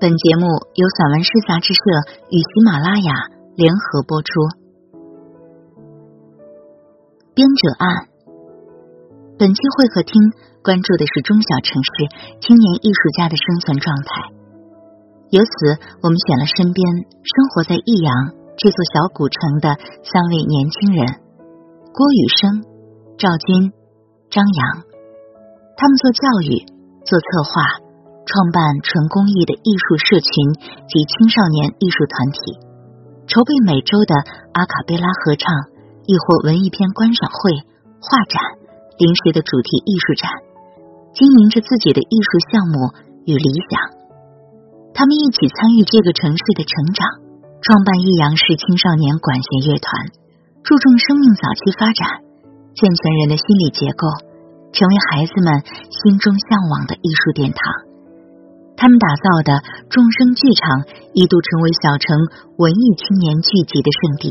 本节目由散文诗杂志社与喜马拉雅联合播出。编者按，本期会客厅关注的是中小城市青年艺术家的生存状态。由此，我们选了身边生活在益阳这座小古城的三位年轻人：郭雨生、赵军、张扬。他们做教育，做策划。创办纯公益的艺术社群及青少年艺术团体，筹备每周的阿卡贝拉合唱，亦或文艺片观赏会、画展、临时的主题艺术展，经营着自己的艺术项目与理想。他们一起参与这个城市的成长，创办益阳市青少年管弦乐团，注重生命早期发展，健全人的心理结构，成为孩子们心中向往的艺术殿堂。他们打造的众生剧场一度成为小城文艺青年聚集的圣地，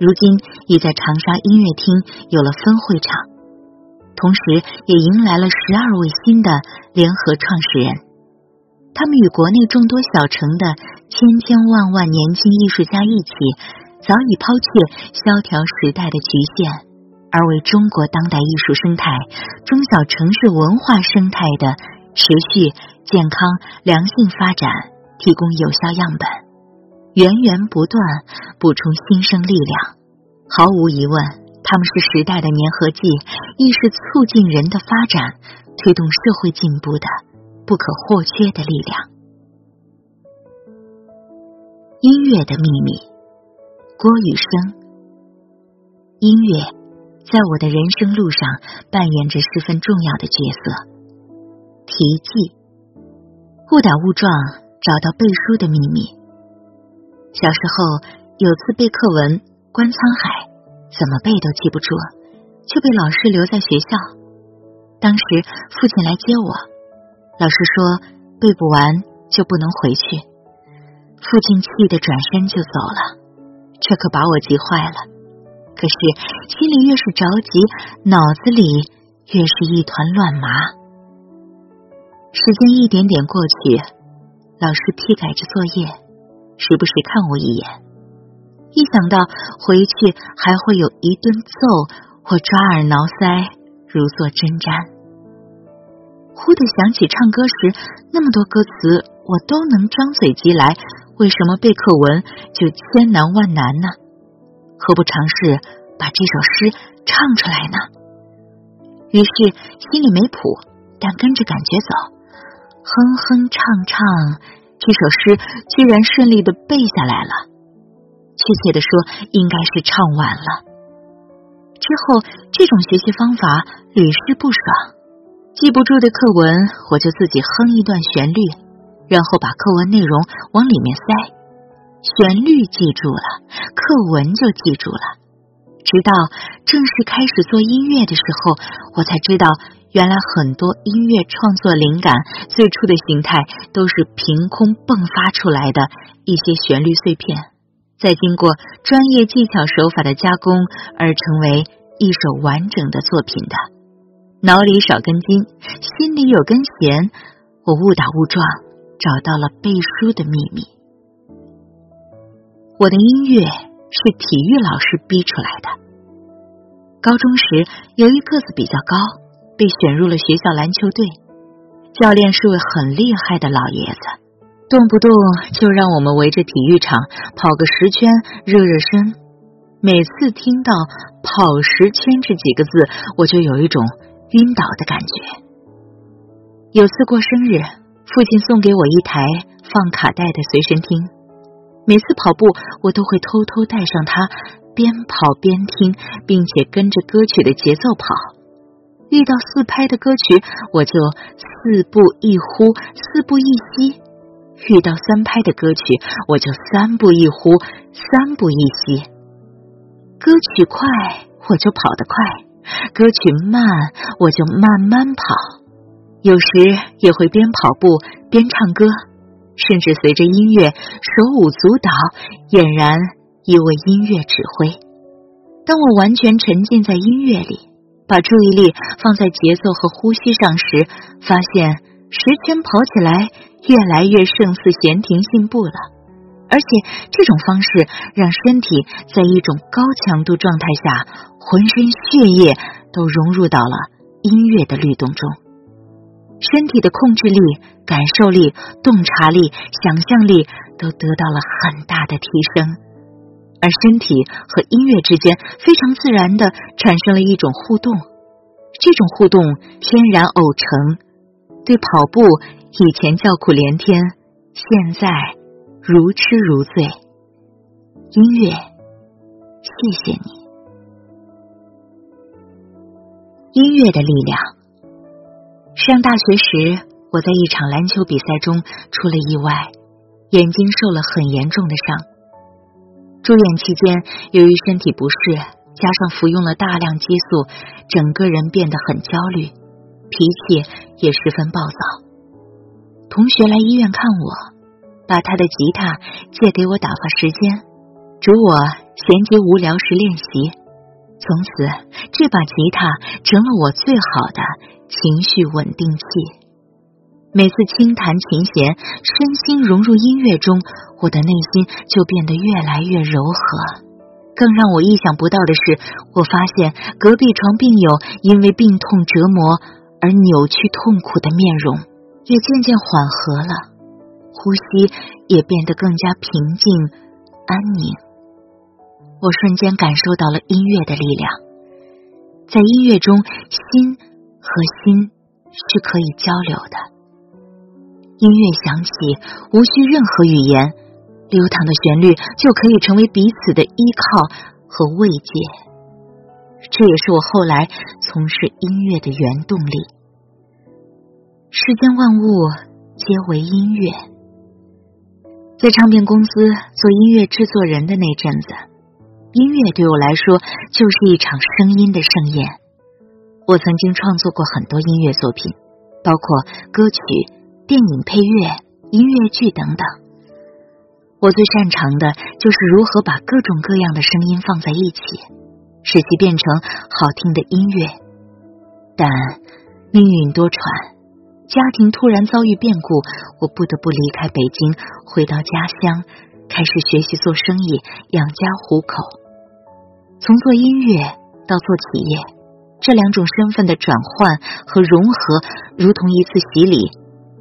如今已在长沙音乐厅有了分会场，同时也迎来了十二位新的联合创始人。他们与国内众多小城的千千万万年轻艺术家一起，早已抛却萧条时代的局限，而为中国当代艺术生态、中小城市文化生态的持续。健康良性发展提供有效样本，源源不断补充新生力量。毫无疑问，他们是时代的粘合剂，亦是促进人的发展、推动社会进步的不可或缺的力量。音乐的秘密，郭宇生。音乐在我的人生路上扮演着十分重要的角色。题记。误打误撞找到背书的秘密。小时候有次背课文《观沧海》，怎么背都记不住，就被老师留在学校。当时父亲来接我，老师说背不完就不能回去。父亲气得转身就走了，这可把我急坏了。可是心里越是着急，脑子里越是一团乱麻。时间一点点过去，老师批改着作业，时不时看我一眼。一想到回去还会有一顿揍或抓耳挠腮，如坐针毡。忽的想起唱歌时那么多歌词，我都能张嘴即来，为什么背课文就千难万难呢？何不尝试把这首诗唱出来呢？于是心里没谱，但跟着感觉走。哼哼唱唱，这首诗居然顺利的背下来了。确切的说，应该是唱完了。之后，这种学习方法屡试不爽。记不住的课文，我就自己哼一段旋律，然后把课文内容往里面塞。旋律记住了，课文就记住了。直到正式开始做音乐的时候，我才知道。原来很多音乐创作灵感最初的形态都是凭空迸发出来的一些旋律碎片，再经过专业技巧手法的加工而成为一首完整的作品的。脑里少根筋，心里有根弦，我误打误撞找到了背书的秘密。我的音乐是体育老师逼出来的。高中时，由于个子比较高。被选入了学校篮球队，教练是位很厉害的老爷子，动不动就让我们围着体育场跑个十圈热热身。每次听到“跑十圈”这几个字，我就有一种晕倒的感觉。有次过生日，父亲送给我一台放卡带的随身听，每次跑步我都会偷偷带上它，边跑边听，并且跟着歌曲的节奏跑。遇到四拍的歌曲，我就四步一呼，四步一吸；遇到三拍的歌曲，我就三步一呼，三步一吸。歌曲快，我就跑得快；歌曲慢，我就慢慢跑。有时也会边跑步边唱歌，甚至随着音乐手舞足蹈，俨然一位音乐指挥。当我完全沉浸在音乐里。把注意力放在节奏和呼吸上时，发现十圈跑起来越来越胜似闲庭信步了。而且这种方式让身体在一种高强度状态下，浑身血液都融入到了音乐的律动中，身体的控制力、感受力、洞察力、想象力都得到了很大的提升。而身体和音乐之间非常自然的产生了一种互动，这种互动天然偶成。对跑步以前叫苦连天，现在如痴如醉。音乐，谢谢你。音乐的力量。上大学时，我在一场篮球比赛中出了意外，眼睛受了很严重的伤。住院期间，由于身体不适，加上服用了大量激素，整个人变得很焦虑，脾气也十分暴躁。同学来医院看我，把他的吉他借给我打发时间，嘱我闲极无聊时练习。从此，这把吉他成了我最好的情绪稳定器。每次轻弹琴弦，身心融入音乐中，我的内心就变得越来越柔和。更让我意想不到的是，我发现隔壁床病友因为病痛折磨而扭曲痛苦的面容也渐渐缓和了，呼吸也变得更加平静安宁。我瞬间感受到了音乐的力量，在音乐中，心和心是可以交流的。音乐响起，无需任何语言，流淌的旋律就可以成为彼此的依靠和慰藉。这也是我后来从事音乐的原动力。世间万物皆为音乐。在唱片公司做音乐制作人的那阵子，音乐对我来说就是一场声音的盛宴。我曾经创作过很多音乐作品，包括歌曲。电影配乐、音乐剧等等，我最擅长的就是如何把各种各样的声音放在一起，使其变成好听的音乐。但命运多舛，家庭突然遭遇变故，我不得不离开北京，回到家乡，开始学习做生意，养家糊口。从做音乐到做企业，这两种身份的转换和融合，如同一次洗礼。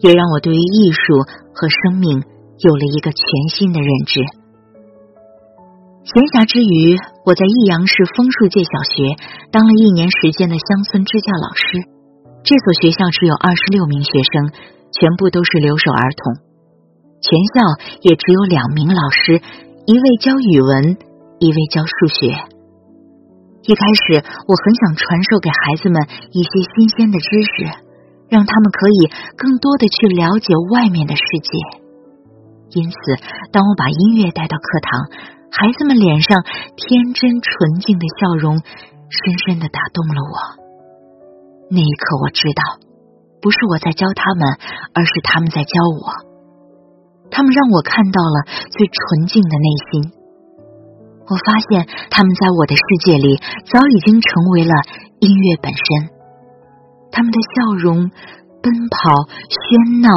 也让我对于艺术和生命有了一个全新的认知。闲暇之余，我在益阳市枫树界小学当了一年时间的乡村支教老师。这所学校只有二十六名学生，全部都是留守儿童。全校也只有两名老师，一位教语文，一位教数学。一开始，我很想传授给孩子们一些新鲜的知识。让他们可以更多的去了解外面的世界。因此，当我把音乐带到课堂，孩子们脸上天真纯净的笑容，深深的打动了我。那一刻，我知道，不是我在教他们，而是他们在教我。他们让我看到了最纯净的内心。我发现，他们在我的世界里，早已经成为了音乐本身。他们的笑容、奔跑、喧闹，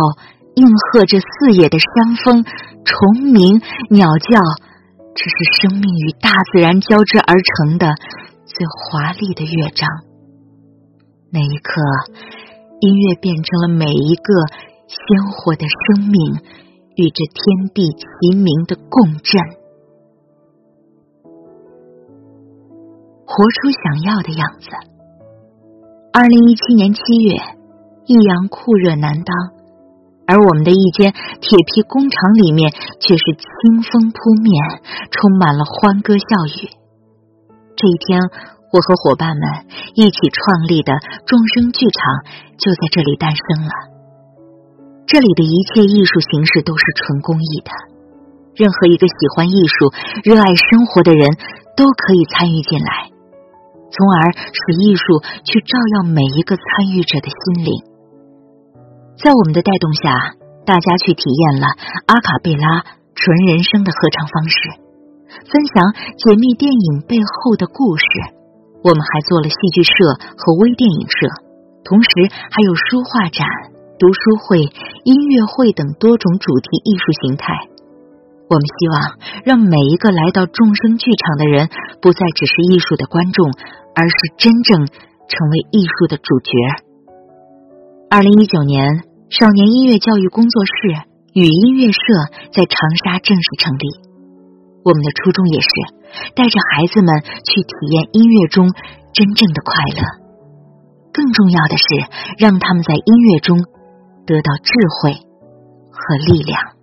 应和着四野的山峰、虫鸣、鸟叫，这是生命与大自然交织而成的最华丽的乐章。那一刻，音乐变成了每一个鲜活的生命与这天地齐鸣的共振，活出想要的样子。二零一七年七月，益阳酷热难当，而我们的一间铁皮工厂里面却是清风扑面，充满了欢歌笑语。这一天，我和伙伴们一起创立的众生剧场就在这里诞生了。这里的一切艺术形式都是纯公益的，任何一个喜欢艺术、热爱生活的人都可以参与进来。从而使艺术去照耀每一个参与者的心灵。在我们的带动下，大家去体验了阿卡贝拉纯人声的合唱方式，分享解密电影背后的故事。我们还做了戏剧社和微电影社，同时还有书画展、读书会、音乐会等多种主题艺术形态。我们希望让每一个来到众生剧场的人，不再只是艺术的观众，而是真正成为艺术的主角。二零一九年，少年音乐教育工作室与音乐社在长沙正式成立。我们的初衷也是带着孩子们去体验音乐中真正的快乐，更重要的是让他们在音乐中。得到智慧和力量。